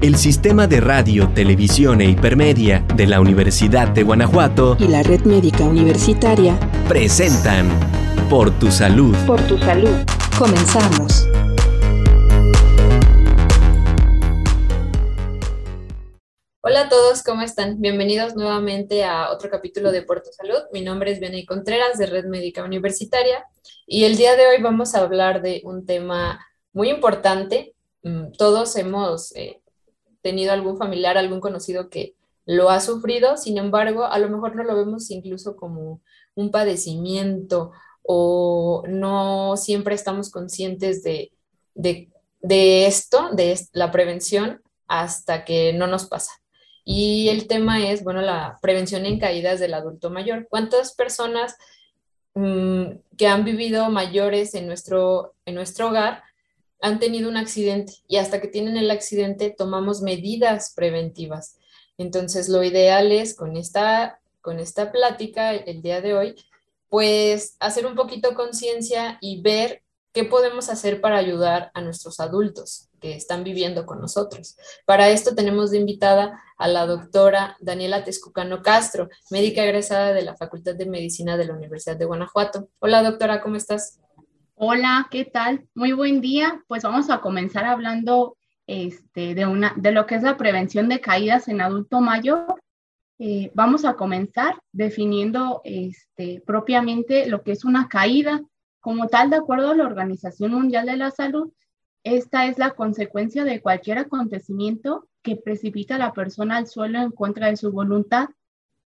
el Sistema de Radio, Televisión e Hipermedia de la Universidad de Guanajuato y la Red Médica Universitaria presentan Por tu Salud. Por tu Salud. Comenzamos. Hola a todos, ¿cómo están? Bienvenidos nuevamente a otro capítulo de Por tu Salud. Mi nombre es Vianey Contreras de Red Médica Universitaria y el día de hoy vamos a hablar de un tema muy importante. Mm, todos hemos eh, tenido algún familiar, algún conocido que lo ha sufrido, sin embargo, a lo mejor no lo vemos incluso como un padecimiento o no siempre estamos conscientes de, esto, de la prevención, hasta que no nos pasa. Y el tema es, bueno, la prevención en caídas del adulto mayor. ¿Cuántas personas mm, que han vivido mayores en nuestro, en nuestro hogar han tenido un accidente y hasta que tienen el accidente tomamos medidas preventivas. Entonces, lo ideal es con esta, con esta plática el día de hoy, pues hacer un poquito conciencia y ver qué podemos hacer para ayudar a nuestros adultos que están viviendo con nosotros. Para esto tenemos de invitada a la doctora Daniela Tezcucano Castro, médica egresada de la Facultad de Medicina de la Universidad de Guanajuato. Hola doctora, ¿cómo estás? Hola, ¿qué tal? Muy buen día. Pues vamos a comenzar hablando este, de, una, de lo que es la prevención de caídas en adulto mayor. Eh, vamos a comenzar definiendo este, propiamente lo que es una caída. Como tal, de acuerdo a la Organización Mundial de la Salud, esta es la consecuencia de cualquier acontecimiento que precipita a la persona al suelo en contra de su voluntad.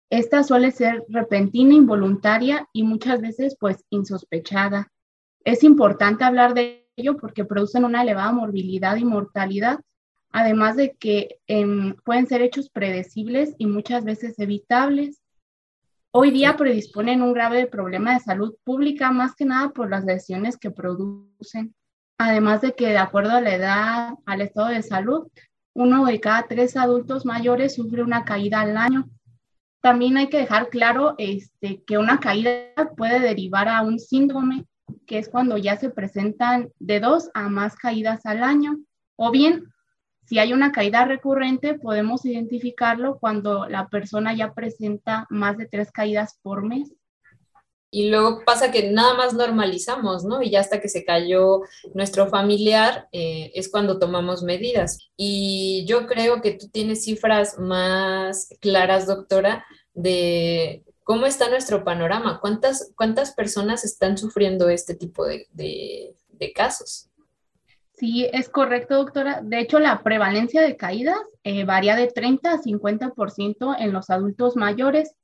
Esta suele ser repentina, involuntaria y muchas veces pues insospechada. Es importante hablar de ello porque producen una elevada morbilidad y mortalidad, además de que em, pueden ser hechos predecibles y muchas veces evitables. Hoy día predisponen un grave problema de salud pública, más que nada por las lesiones que producen. Además de que, de acuerdo a la edad, al estado de salud, uno de cada tres adultos mayores sufre una caída al año. También hay que dejar claro este, que una caída puede derivar a un síndrome que es cuando ya se presentan de dos a más caídas al año. O bien, si hay una caída recurrente, podemos identificarlo cuando la persona ya presenta más de tres caídas por mes. Y luego pasa que nada más normalizamos, ¿no? Y ya hasta que se cayó nuestro familiar eh, es cuando tomamos medidas. Y yo creo que tú tienes cifras más claras, doctora, de ¿Cómo está nuestro panorama? ¿Cuántas, cuántas personas están sufriendo este tipo de, casos? Sí, es correcto, doctora. De hecho, la prevalencia de caídas eh, varía de 30 a 50% en los adultos mayores,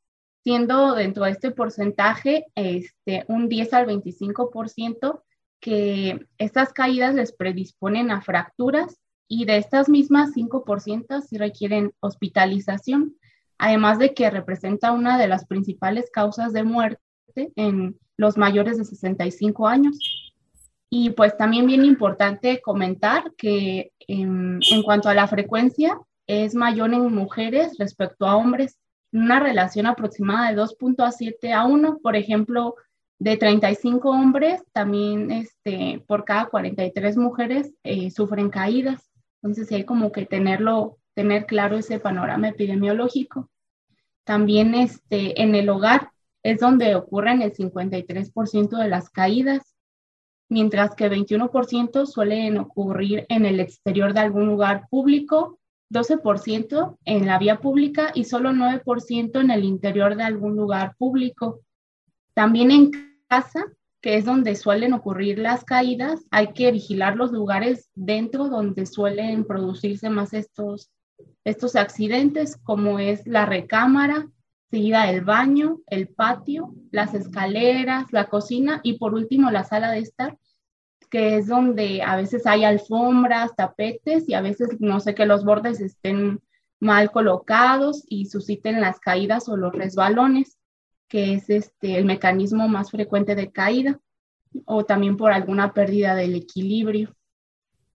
siendo dentro de este porcentaje este, un 10 al 25% que estas caídas les predisponen a fracturas y de estas mismas 5% sí requieren hospitalización además de que representa una de las principales causas de muerte en los mayores de 65 años. Y pues también bien importante comentar que en, cuanto a la frecuencia es mayor en mujeres respecto a hombres, una relación aproximada de 2.7 a 1, por ejemplo, de 35 hombres, también este, por cada 43 mujeres eh, sufren caídas. Entonces hay como que tenerlo tener claro ese panorama epidemiológico. También este, en el hogar es donde ocurren el 53% de las caídas, mientras que 21% suelen ocurrir en el exterior de algún lugar público, 12% en la vía pública y solo 9% en el interior de algún lugar público. También en casa, que es donde suelen ocurrir las caídas, hay que vigilar los lugares dentro donde suelen producirse más estos estos accidentes, como es la recámara, seguida el baño, el patio, las escaleras, la cocina y por último la sala de estar, que es donde a veces hay alfombras, tapetes y a veces no sé que los bordes estén mal colocados y susciten las caídas o los resbalones, que es este el mecanismo más frecuente de caída o también por alguna pérdida del equilibrio.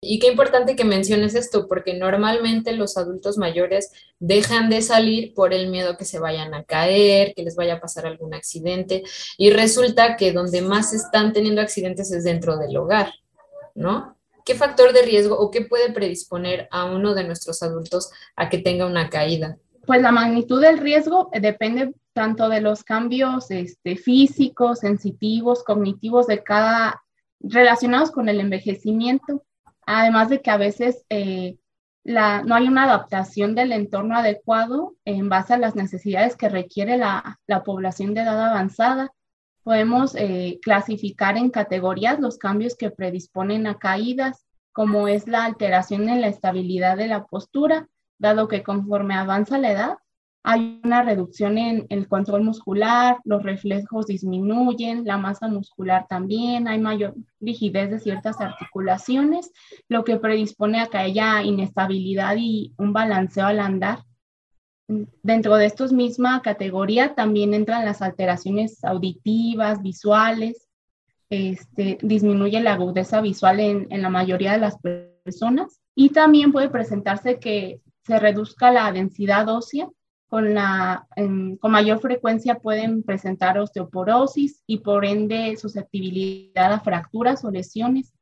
Y qué importante que menciones esto, porque normalmente los adultos mayores dejan de salir por el miedo que se vayan a caer, que les vaya a pasar algún accidente, y resulta que donde más están teniendo accidentes es dentro del hogar, ¿no? ¿qué factor de riesgo o qué puede predisponer a uno de nuestros adultos a que tenga una caída? Pues la magnitud del riesgo depende tanto de los cambios este, físicos, sensitivos, cognitivos de cada, relacionados con el envejecimiento, además de que a veces eh, no hay una adaptación del entorno adecuado en base a las necesidades que requiere la, la población de edad avanzada. Podemos eh, clasificar en categorías los cambios que predisponen a caídas, como es la alteración en la estabilidad de la postura, dado que conforme avanza la edad, hay una reducción en el control muscular, los reflejos disminuyen, la masa muscular también, hay mayor rigidez de ciertas articulaciones, lo que predispone a que haya inestabilidad y un balanceo al andar. Dentro de estos misma categoría también entran las alteraciones auditivas, visuales, este, disminuye la agudeza visual en la mayoría de las personas y también puede presentarse que se reduzca la densidad ósea con, la, con mayor frecuencia pueden presentar osteoporosis y por ende susceptibilidad a fracturas o lesiones.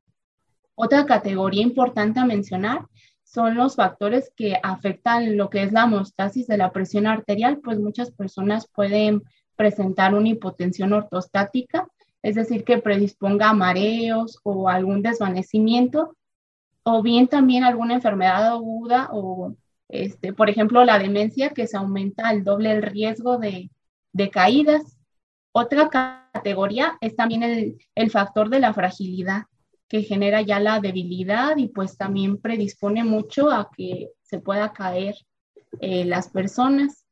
Otra categoría importante a mencionar son los factores que afectan lo que es la homeostasis de la presión arterial, pues muchas personas pueden presentar una hipotensión ortostática, es decir, que predisponga a mareos o algún desvanecimiento, o bien también alguna enfermedad aguda o este, por ejemplo, la demencia, que se aumenta al doble el riesgo de, caídas. Otra categoría es también el, factor de la fragilidad, que genera ya la debilidad y pues también predispone mucho a que se pueda caer eh, las personas.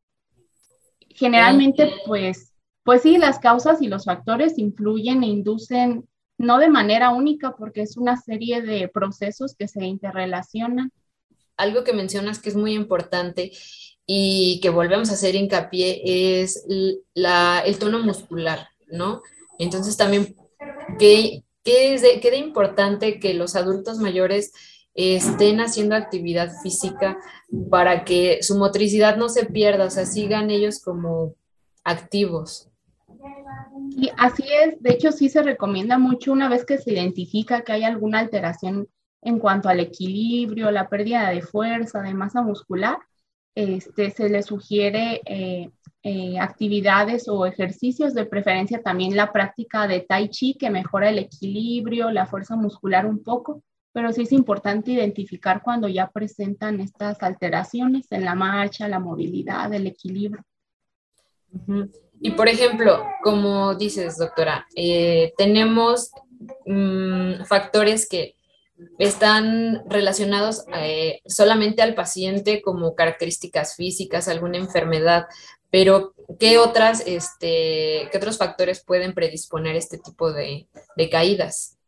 Generalmente, pues, pues sí, las causas y los factores influyen e inducen no de manera única porque es una serie de procesos que se interrelacionan algo que mencionas que es muy importante y que volvemos a hacer hincapié es la, el tono muscular, ¿no? Entonces también, ¿qué, es de, importante que los adultos mayores estén haciendo actividad física para que su motricidad no se pierda, o sea, sigan ellos como activos? Y así es, de hecho sí se recomienda mucho una vez que se identifica que hay alguna alteración en cuanto al equilibrio, la pérdida de fuerza, de masa muscular, este, se le sugiere eh, eh, actividades o ejercicios, de preferencia también la práctica de tai chi que mejora el equilibrio, la fuerza muscular un poco, pero sí es importante identificar cuando ya presentan estas alteraciones en la marcha, la movilidad, el equilibrio. Y por ejemplo, como dices, doctora, eh, tenemos mm, factores que están relacionados eh, solamente al paciente como características físicas, alguna enfermedad, pero ¿qué, otras, este, ¿qué otros factores pueden predisponer este tipo de, caídas?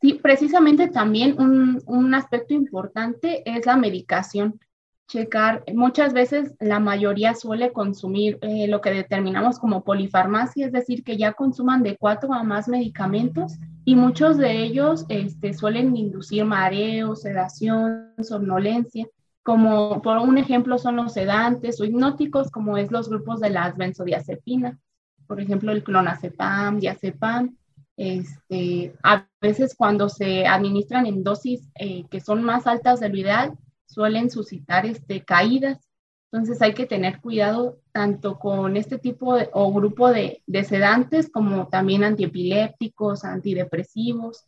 Sí, precisamente también un, un aspecto importante es la medicación checar, muchas veces la mayoría suele consumir eh, lo que determinamos como polifarmacia, es decir, que ya consuman de cuatro a más medicamentos y muchos de ellos este, suelen inducir mareo, sedación, somnolencia. Como por un ejemplo son los sedantes o hipnóticos, como es los grupos de las benzodiazepinas, por ejemplo el clonazepam, diazepam. Este, a veces cuando se administran en dosis eh, que son más altas de lo ideal, suelen suscitar este, caídas. Entonces hay que tener cuidado tanto con este tipo o grupo de, de sedantes como también antiepilépticos, antidepresivos,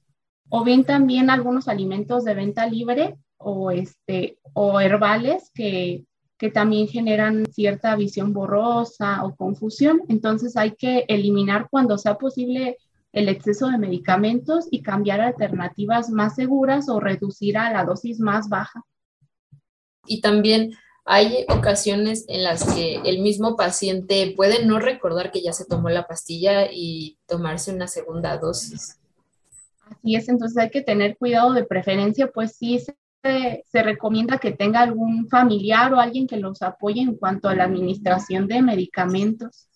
o bien también algunos alimentos de venta libre o, este, o herbales que, que también generan cierta visión borrosa o confusión. Entonces hay que eliminar cuando sea posible el exceso de medicamentos y cambiar alternativas más seguras o reducir a la dosis más baja y también hay ocasiones en las que el mismo paciente puede no recordar que ya se tomó la pastilla y tomarse una segunda dosis. Así es, entonces hay que tener cuidado de preferencia, pues sí se, se, recomienda que tenga algún familiar o alguien que los apoye en cuanto a la administración de medicamentos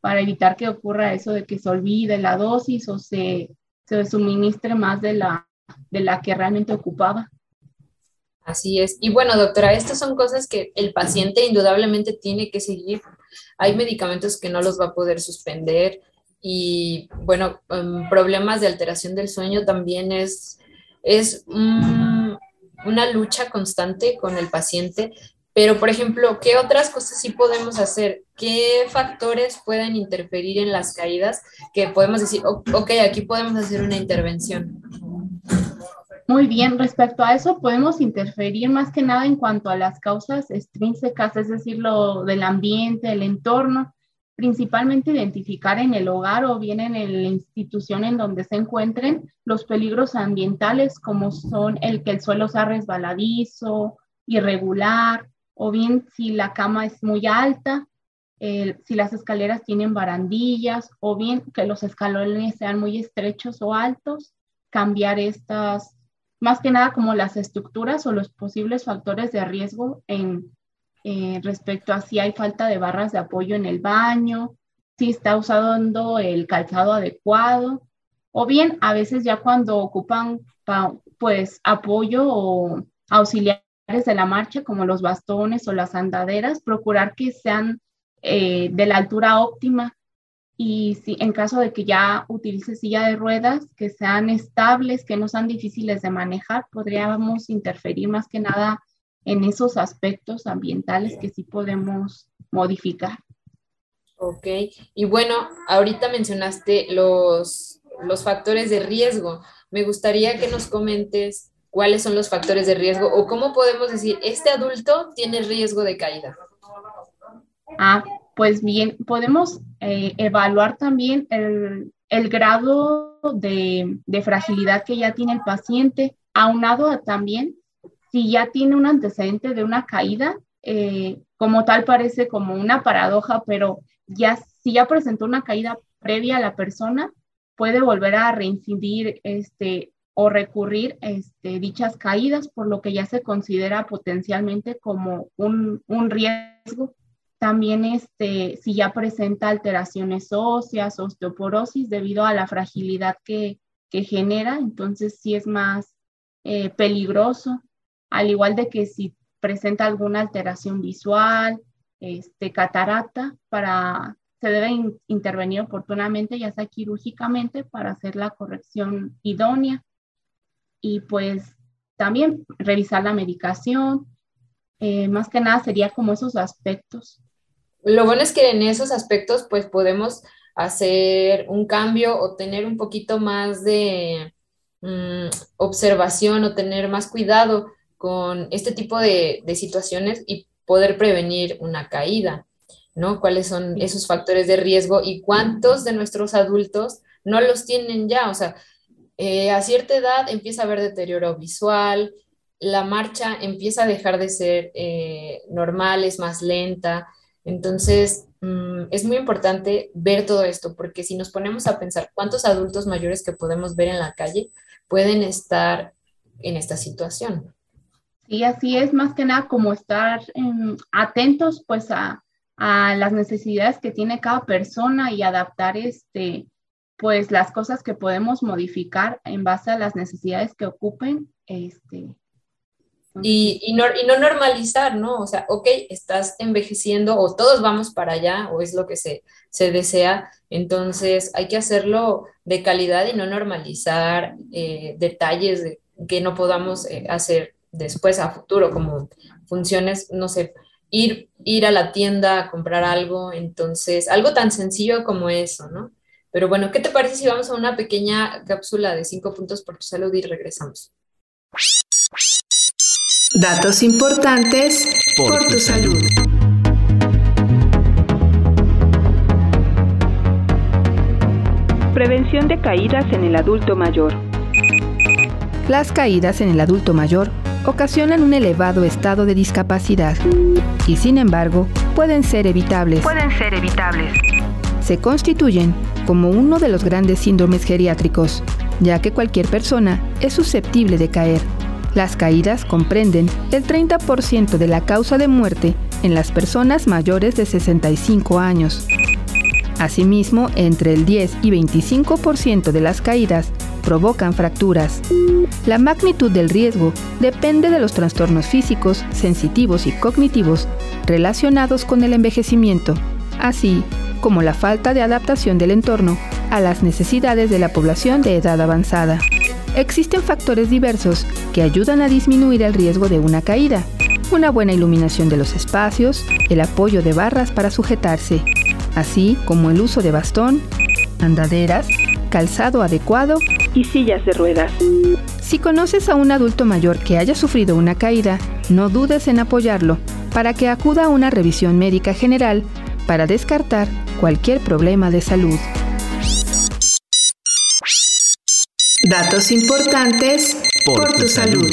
para evitar que ocurra eso de que se olvide la dosis o se, se suministre más de la, de la que realmente ocupaba. Así es. Y bueno, doctora, estas son cosas que el paciente indudablemente tiene que seguir. Hay medicamentos que no los va a poder suspender y bueno, em, problemas de alteración del sueño también es, es una lucha constante con el paciente, pero por ejemplo, ¿qué otras cosas sí podemos hacer? ¿Qué factores pueden interferir en las caídas que podemos decir, ok, aquí podemos hacer una intervención? Muy bien, respecto a eso podemos interferir más que nada en cuanto a las causas extrínsecas, es decir, lo del ambiente, el entorno, principalmente identificar en el hogar o bien en la institución en donde se encuentren los peligros ambientales como son el que el suelo sea resbaladizo, irregular, o bien si la cama es muy alta, si las escaleras tienen barandillas, o bien que los escalones sean muy estrechos o altos, cambiar estas más que nada como las estructuras o los posibles factores de riesgo en eh, respecto a si hay falta de barras de apoyo en el baño, si está usando el calzado adecuado, o bien a veces ya cuando ocupan pues apoyo o auxiliares de la marcha como los bastones o las andaderas, procurar que sean eh, de la altura óptima y si en caso de que ya utilice silla de ruedas, que sean estables, que no sean difíciles de manejar, podríamos interferir más que nada en esos aspectos ambientales que sí podemos modificar. Ok, y bueno, ahorita mencionaste los, los factores de riesgo. Me gustaría que nos comentes cuáles son los factores de riesgo o cómo podemos decir, este adulto tiene riesgo de caída. Ah, pues bien, podemos eh, evaluar también el, grado de, fragilidad que ya tiene el paciente, aunado a también si ya tiene un antecedente de una caída, eh, como tal parece como una paradoja, pero ya si ya presentó una caída previa a la persona, puede volver a reincidir este, o recurrir este, dichas caídas, por lo que ya se considera potencialmente como un, un riesgo también este, si ya presenta alteraciones óseas, osteoporosis debido a la fragilidad que, genera, entonces sí es más eh, peligroso, al igual de que si presenta alguna alteración visual, este, catarata, para, se debe intervenir oportunamente, ya sea quirúrgicamente, para hacer la corrección idónea. Y pues también revisar la medicación, eh, más que nada sería como esos aspectos lo bueno es que en esos aspectos pues podemos hacer un cambio o tener un poquito más de mm, observación o tener más cuidado con este tipo de, situaciones y poder prevenir una caída, ¿no? ¿Cuáles son esos factores de riesgo y cuántos de nuestros adultos no los tienen ya? O sea, eh, a cierta edad empieza a haber deterioro visual, la marcha empieza a dejar de ser eh, normal, es más lenta, entonces, mm, es muy importante ver todo esto, porque si nos ponemos a pensar cuántos adultos mayores que podemos ver en la calle pueden estar en esta situación. Y así es más que nada como estar em, atentos pues a, las necesidades que tiene cada persona y adaptar este pues las cosas que podemos modificar en base a las necesidades que ocupen este y, no, y, no, normalizar, ¿no? O sea, ok, estás envejeciendo o todos vamos para allá o es lo que se, se desea, entonces hay que hacerlo de calidad y no normalizar eh, detalles que no podamos eh, hacer después a futuro, como funciones, no sé, ir, ir a la tienda a comprar algo, entonces, algo tan sencillo como eso, ¿no? Pero bueno, ¿qué te parece si vamos a una pequeña cápsula de cinco puntos por tu salud y regresamos? Datos importantes por, tu salud. Prevención de caídas en el adulto mayor. Las caídas en el adulto mayor ocasionan un elevado estado de discapacidad y sin embargo pueden ser evitables. Pueden ser evitables. Se constituyen como uno de los grandes síndromes geriátricos, ya que cualquier persona es susceptible de caer las caídas comprenden el 30% de la causa de muerte en las personas mayores de 65 años. Asimismo, entre el 10 y 25% de las caídas provocan fracturas. La magnitud del riesgo depende de los trastornos físicos, sensitivos y cognitivos relacionados con el envejecimiento, así como la falta de adaptación del entorno a las necesidades de la población de edad avanzada. Existen factores diversos que ayudan a disminuir el riesgo de una caída. Una buena iluminación de los espacios, el apoyo de barras para sujetarse, así como el uso de bastón, andaderas, calzado adecuado y sillas de ruedas. Si conoces a un adulto mayor que haya sufrido una caída, no dudes en apoyarlo para que acuda a una revisión médica general para descartar cualquier problema de salud. Datos importantes por, tu, salud.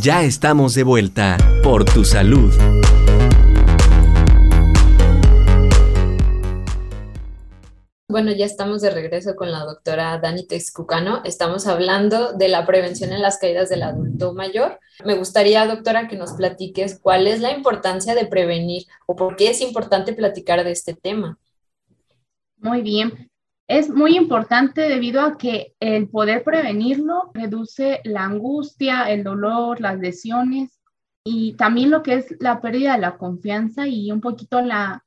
Ya estamos de vuelta por tu salud. Bueno, ya estamos de regreso con la doctora Dani Texcucano. Estamos hablando de la prevención en las caídas del adulto mayor. Me gustaría, doctora, que nos platiques cuál es la importancia de prevenir o por qué es importante platicar de este tema. Muy bien es muy importante debido a que el poder prevenirlo reduce la angustia, el dolor, las lesiones y también lo que es la pérdida de la confianza y un poquito la,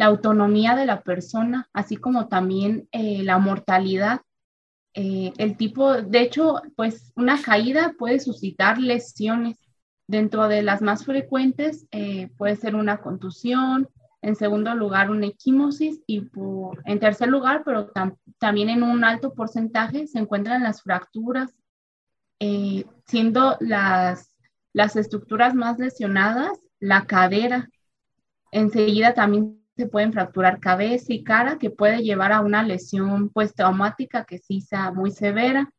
autonomía de la persona, así como también eh, la mortalidad. Eh, el tipo, de hecho, pues una caída puede suscitar lesiones. Dentro de las más frecuentes eh, puede ser una contusión, en segundo lugar una equimosis y en tercer lugar, pero también en un alto porcentaje, se encuentran las fracturas, eh, siendo las, las estructuras más lesionadas la cadera. Enseguida también se pueden fracturar cabeza y cara, que puede llevar a una lesión pues traumática que sí sea muy severa.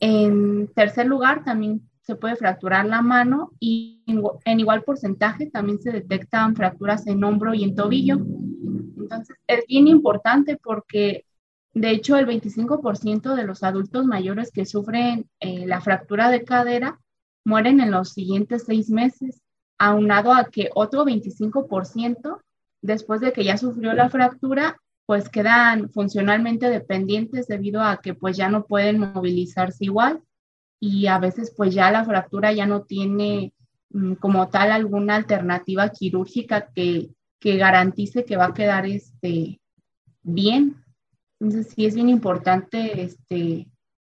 En tercer lugar, también se puede fracturar la mano y en igual porcentaje también se detectan fracturas en hombro y en tobillo. Entonces, es bien importante porque, de hecho, el 25% de los adultos mayores que sufren eh, la fractura de cadera mueren en los siguientes seis meses, aunado a que otro 25%, después de que ya sufrió la fractura, pues quedan funcionalmente dependientes debido a que pues ya no pueden movilizarse igual y a veces pues ya la fractura ya no tiene mm, como tal alguna alternativa quirúrgica que, que, garantice que va a quedar este, bien. Entonces sí es bien importante este,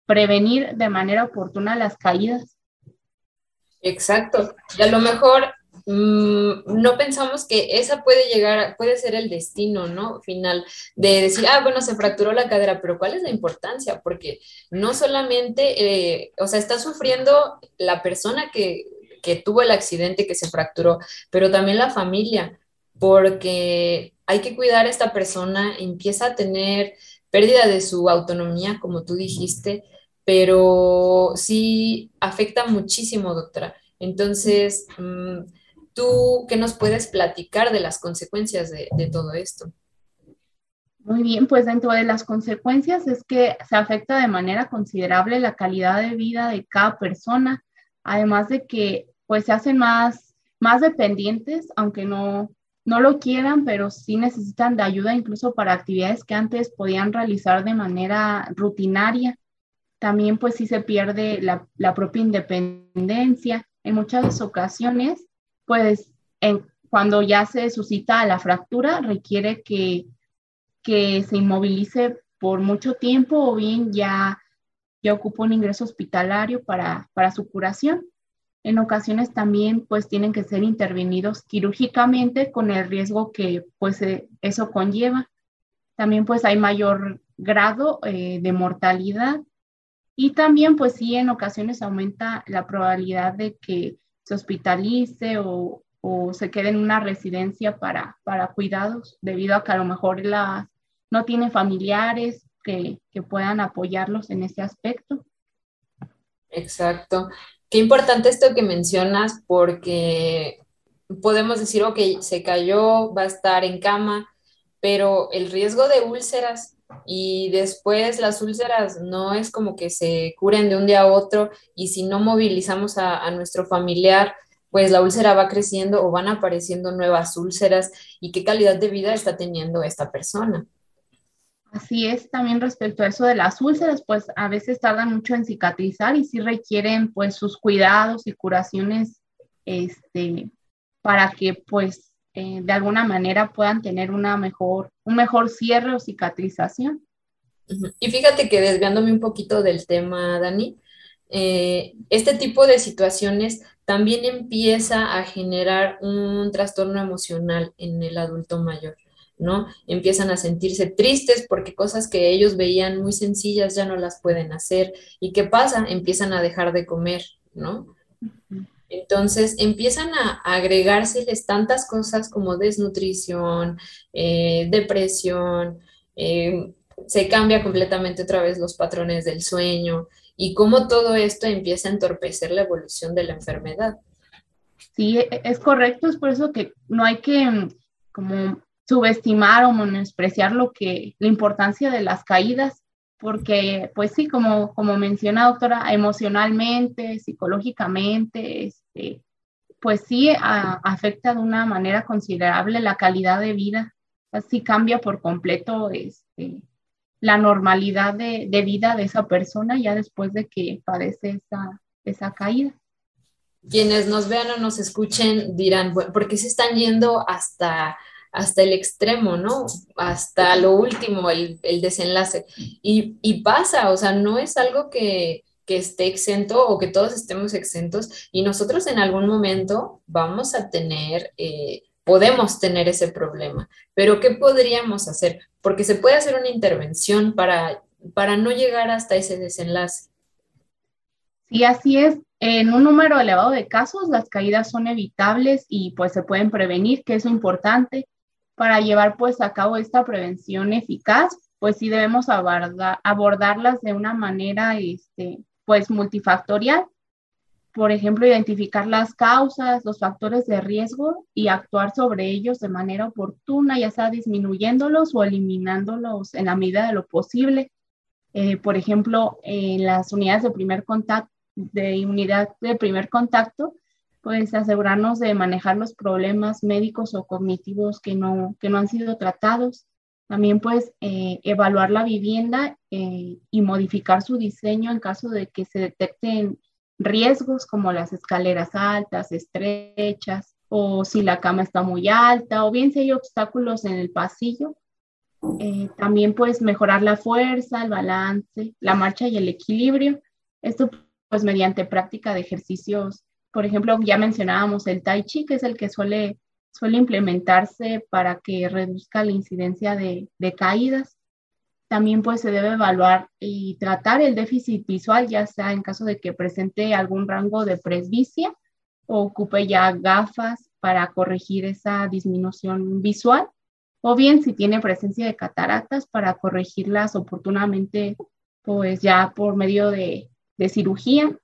prevenir de manera oportuna las caídas. Exacto. Y a lo mejor no pensamos que esa puede llegar, puede ser el destino, ¿no? Final de decir, ah, bueno, se fracturó la cadera, pero ¿cuál es la importancia? Porque no solamente, eh, o sea, está sufriendo la persona que, que tuvo el accidente, que se fracturó, pero también la familia, porque hay que cuidar a esta persona, empieza a tener pérdida de su autonomía, como tú dijiste, pero sí afecta muchísimo, doctora. Entonces, mm, ¿Tú qué nos puedes platicar de las consecuencias de, todo esto? Muy bien, pues dentro de las consecuencias es que se afecta de manera considerable la calidad de vida de cada persona, además de que pues se hacen más, más dependientes, aunque no, no lo quieran, pero sí necesitan de ayuda incluso para actividades que antes podían realizar de manera rutinaria. También pues sí se pierde la, la propia independencia. En muchas ocasiones pues cuando ya se suscita la fractura requiere que, que se inmovilice por mucho tiempo o bien ya, ya ocupa un ingreso hospitalario para, para su curación. En ocasiones también pues tienen que ser intervenidos quirúrgicamente con el riesgo que pues eh, eso conlleva. También pues hay mayor grado eh, de mortalidad y también pues sí en ocasiones aumenta la probabilidad de que se hospitalice o, o se quede en una residencia para, para, cuidados, debido a que a lo mejor la, no tiene familiares que, que puedan apoyarlos en ese aspecto. Exacto. Qué importante esto que mencionas porque podemos decir, ok, se cayó, va a estar en cama, pero el riesgo de úlceras y después las úlceras no es como que se curen de un día a otro y si no movilizamos a, nuestro familiar, pues la úlcera va creciendo o van apareciendo nuevas úlceras y qué calidad de vida está teniendo esta persona. Así es, también respecto a eso de las úlceras, pues a veces tardan mucho en cicatrizar y sí requieren pues sus cuidados y curaciones este, para que pues eh, de alguna manera puedan tener una mejor, un mejor cierre o cicatrización. Y fíjate que desviándome un poquito del tema, Dani, eh, este tipo de situaciones también empieza a generar un trastorno emocional en el adulto mayor. ¿no? Empiezan a sentirse tristes porque cosas que ellos veían muy sencillas ya no las pueden hacer. ¿Y qué pasa? Empiezan a dejar de comer, ¿no? Entonces empiezan a agregárseles tantas cosas como desnutrición, eh, depresión, eh, se cambia completamente otra vez los patrones del sueño y cómo todo esto empieza a entorpecer la evolución de la enfermedad. Sí, e, es correcto, es por eso que no hay que mm, como subestimar o menospreciar lo que, la importancia de las caídas, porque pues sí, como, como menciona doctora, emocionalmente, psicológicamente, este, pues sí afecta de una manera considerable la calidad de vida, así cambia por completo este, la normalidad de, de, vida de esa persona ya después de que padece esa, esa caída. Quienes nos vean o nos escuchen dirán, bueno, ¿por qué se están yendo hasta hasta el extremo, ¿no? Hasta lo último, el, desenlace. Y, pasa, o sea, no es algo que, esté exento o que todos estemos exentos y nosotros en algún momento vamos a tener, eh, podemos tener ese problema. Pero ¿qué podríamos hacer? Porque se puede hacer una intervención para, para no llegar hasta ese desenlace. Sí, así es. En un número elevado de casos, las caídas son evitables y pues se pueden prevenir, que es importante para llevar pues a cabo esta prevención eficaz, pues sí debemos abordarlas de una manera este, pues multifactorial. Por ejemplo, identificar las causas, los factores de riesgo y actuar sobre ellos de manera oportuna, ya sea disminuyéndolos o eliminándolos en la medida de lo posible. Eh, por ejemplo, en las unidades de primer contacto, de unidad de primer contacto, pues asegurarnos de manejar los problemas médicos o cognitivos que no, que no han sido tratados. También pues eh, evaluar la vivienda eh, y modificar su diseño en caso de que se detecten riesgos como las escaleras altas, estrechas, o si la cama está muy alta, o bien si hay obstáculos en el pasillo. Eh, también pues mejorar la fuerza, el balance, la marcha y el equilibrio. Esto pues mediante práctica de ejercicios por ejemplo, ya mencionábamos el tai chi, que es el que suele, suele implementarse para que reduzca la incidencia de, caídas. También pues se debe evaluar y tratar el déficit visual, ya sea en caso de que presente algún rango de presbicia o ocupe ya gafas para corregir esa disminución visual, o bien si tiene presencia de cataratas para corregirlas oportunamente, pues ya por medio de, de cirugía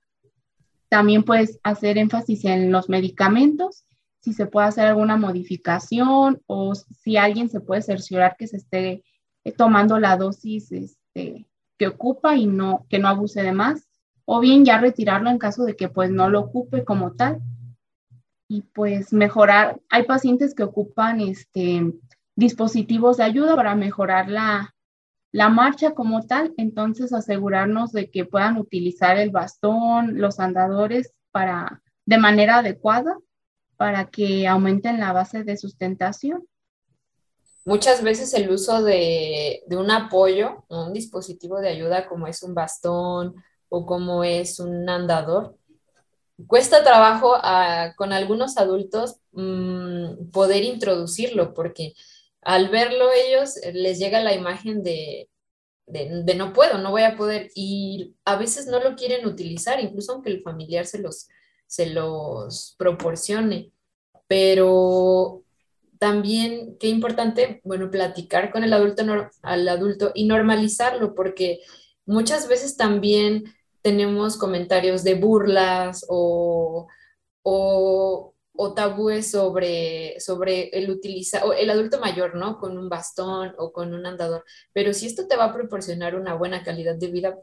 también puedes hacer énfasis en los medicamentos, si se puede hacer alguna modificación o si alguien se puede cerciorar que se esté eh, tomando la dosis este, que ocupa y no, que no abuse de más, o bien ya retirarlo en caso de que pues no lo ocupe como tal. Y pues mejorar, hay pacientes que ocupan este, dispositivos de ayuda para mejorar la, la marcha como tal, entonces asegurarnos de que puedan utilizar el bastón, los andadores para de manera adecuada para que aumenten la base de sustentación. Muchas veces el uso de, un apoyo, un dispositivo de ayuda como es un bastón o como es un andador, cuesta trabajo con algunos adultos mm, poder introducirlo porque al verlo ellos eh, les llega la imagen de, de, no puedo, no voy a poder y a veces no lo quieren utilizar, incluso aunque el familiar se los, se los proporcione. Pero también, qué importante, bueno, platicar con el adulto, al adulto y normalizarlo, porque muchas veces también tenemos comentarios de burlas o, o o tabúes sobre, sobre el utilizar, el adulto mayor, ¿no? Con un bastón o con un andador. Pero si esto te va a proporcionar una buena calidad de vida,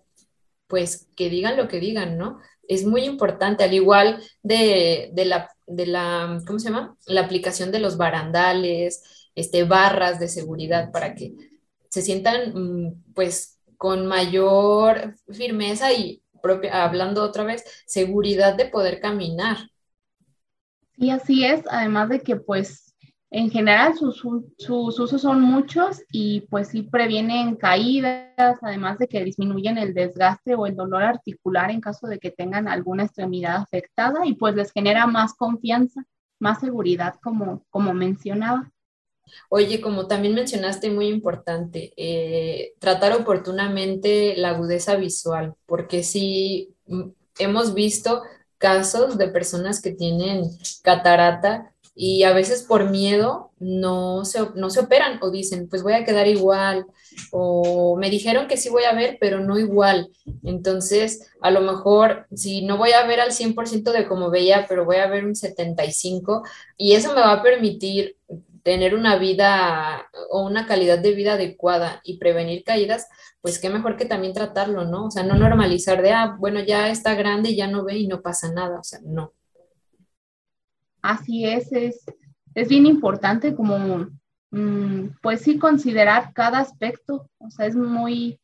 pues que digan lo que digan, ¿no? Es muy importante, al igual de, la, de la, ¿cómo se llama? La aplicación de los barandales, este, barras de seguridad para que se sientan, mm, pues, con mayor firmeza y propia, hablando otra vez, seguridad de poder caminar, y así es, además de que pues en general sus, usos son muchos y pues sí previenen caídas, además de que disminuyen el desgaste o el dolor articular en caso de que tengan alguna extremidad afectada y pues les genera más confianza, más seguridad como, como mencionaba. Oye, como también mencionaste, muy importante, eh, tratar oportunamente la agudeza visual, porque sí mm, hemos visto casos de personas que tienen catarata y a veces por miedo no se, no se operan o dicen, pues voy a quedar igual o me dijeron que sí voy a ver, pero no igual. Entonces, a lo mejor si no voy a ver al 100% de como veía, pero voy a ver un 75 y eso me va a permitir tener una vida o una calidad de vida adecuada y prevenir caídas, pues qué mejor que también tratarlo, ¿no? O sea, no normalizar de, ah, bueno, ya está grande ya no ve y no pasa nada, o sea, no. Así es, es, es bien importante como, mm, pues sí, considerar cada aspecto, o sea, es muy,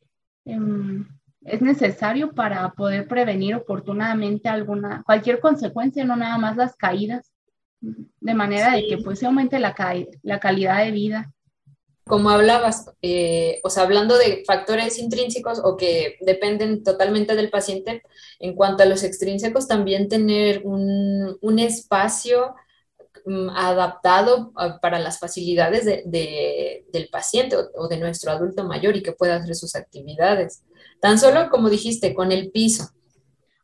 em, es necesario para poder prevenir oportunamente alguna, cualquier consecuencia, no nada más las caídas, de manera de que pues se aumente la, la calidad de vida. Como hablabas, eh, o sea, hablando de factores intrínsecos o que dependen totalmente del paciente, en cuanto a los extrínsecos, también tener un, un espacio mm, adaptado ah, para las facilidades de, del paciente o, de nuestro adulto mayor y que pueda hacer sus actividades. Tan solo, como dijiste, con el piso.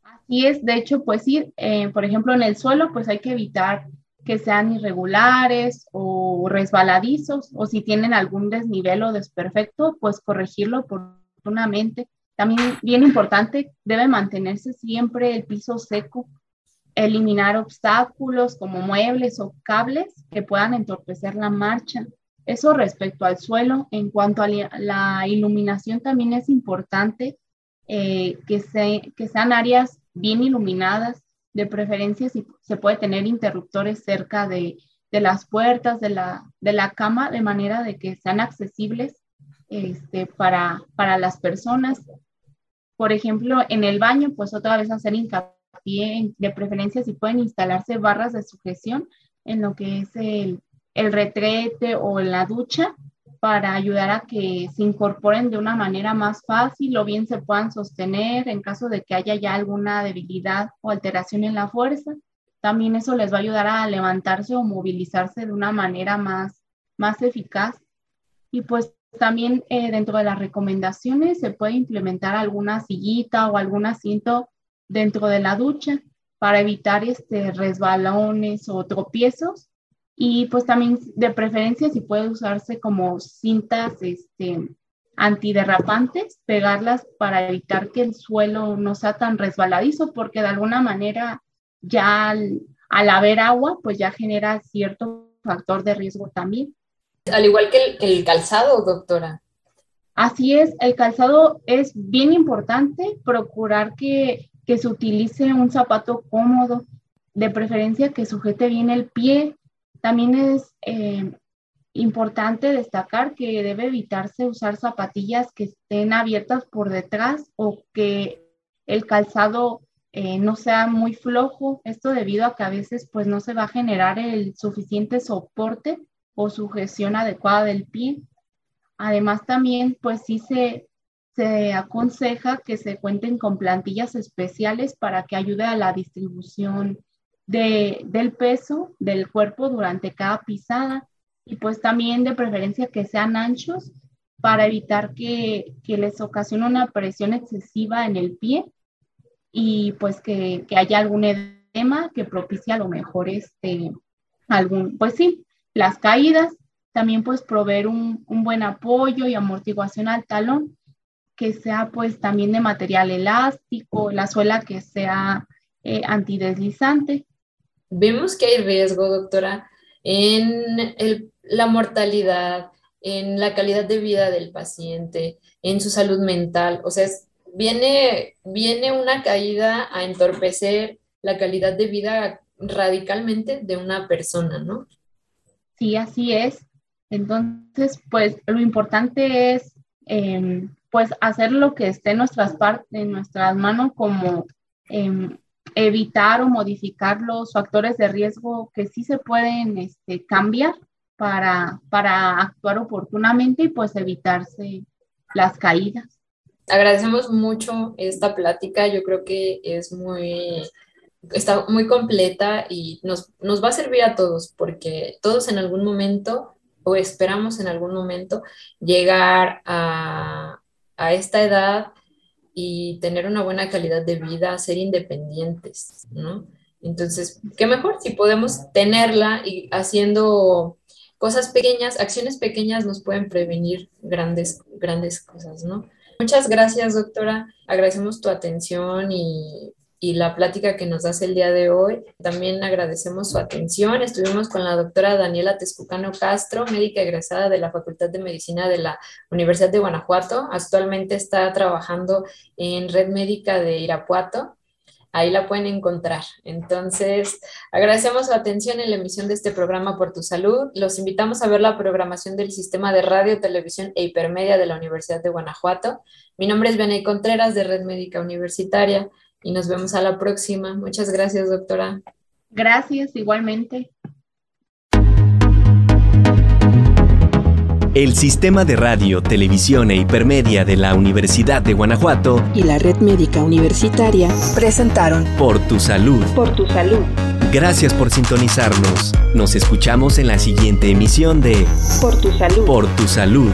Así es, de hecho, pues sí, eh, por ejemplo, en el suelo, pues hay que evitar que sean irregulares o resbaladizos, o si tienen algún desnivel o desperfecto, pues corregirlo oportunamente. También bien importante, debe mantenerse siempre el piso seco, eliminar obstáculos como muebles o cables que puedan entorpecer la marcha. Eso respecto al suelo. En cuanto a la iluminación, también es importante eh, que, se, que sean áreas bien iluminadas, de preferencia si se puede tener interruptores cerca de, las puertas de la, de la, cama de manera de que sean accesibles este, para, para las personas. Por ejemplo, en el baño, pues otra vez hacer hincapié, de preferencia si pueden instalarse barras de sujeción en lo que es el, el retrete o la ducha para ayudar a que se incorporen de una manera más fácil o bien se puedan sostener en caso de que haya ya alguna debilidad o alteración en la fuerza. También eso les va a ayudar a levantarse o movilizarse de una manera más, más eficaz. Y pues también eh, dentro de las recomendaciones se puede implementar alguna sillita o algún asiento dentro de la ducha para evitar este, resbalones o tropiezos y pues también de preferencia si puede usarse como cintas este, antiderrapantes, pegarlas para evitar que el suelo no sea tan resbaladizo, porque de alguna manera ya al, haber agua, pues ya genera cierto factor de riesgo también. Al igual que el, calzado, doctora. Así es, el calzado es bien importante, procurar que, que se utilice un zapato cómodo, de preferencia que sujete bien el pie, también es eh, importante destacar que debe evitarse usar zapatillas que estén abiertas por detrás o que el calzado eh, no sea muy flojo. Esto debido a que a veces pues no se va a generar el suficiente soporte o sujeción adecuada del pie. Además también pues sí se, se aconseja que se cuenten con plantillas especiales para que ayude a la distribución del peso del cuerpo durante cada pisada y pues también de preferencia que sean anchos para evitar que, les ocasione una presión excesiva en el pie y pues que, haya algún edema que propicia a lo mejor este, algún, pues sí, las caídas, también pues proveer un, buen apoyo y amortiguación al talón, que sea pues también de material elástico, la suela que sea eh, antideslizante vemos que hay riesgo, doctora, en la mortalidad, en la calidad de vida del paciente, en su salud mental. O sea, viene, viene una caída a entorpecer la calidad de vida radicalmente de una persona, ¿no? Sí, así es. Entonces, pues lo importante es, em, pues, hacer lo que esté en nuestras, en nuestras manos como em, evitar o modificar los factores de riesgo que sí se pueden este, cambiar para, para actuar oportunamente y pues evitarse las caídas. Agradecemos mucho esta plática, yo creo que es muy, está muy completa y nos, nos va a servir a todos porque todos en algún momento o esperamos en algún momento llegar a, a esta edad y tener una buena calidad de vida, ser independientes, ¿no? Entonces, qué mejor si podemos tenerla y haciendo cosas pequeñas, acciones pequeñas nos pueden prevenir grandes, grandes cosas, ¿no? Muchas gracias, doctora. Agradecemos tu atención y, y la plática que nos das el día de hoy. También agradecemos su atención. Estuvimos con la doctora Daniela Tezcucano Castro, médica egresada de la Facultad de Medicina de la Universidad de Guanajuato. Actualmente está trabajando en Red Médica de Irapuato ahí la pueden encontrar. Entonces, agradecemos su atención en la emisión de este programa Por tu Salud. Los invitamos a ver la programación del Sistema de Radio, Televisión e Hipermedia de la Universidad de Guanajuato. Mi nombre es Benay Contreras de Red Médica Universitaria y nos vemos a la próxima. Muchas gracias, doctora. Gracias, igualmente. El Sistema de Radio, Televisión e Hipermedia de la Universidad de Guanajuato y la Red Médica Universitaria presentaron Por tu Salud. Por tu Salud. Gracias por sintonizarnos. Nos escuchamos en la siguiente emisión de Por tu Salud. Por tu Salud.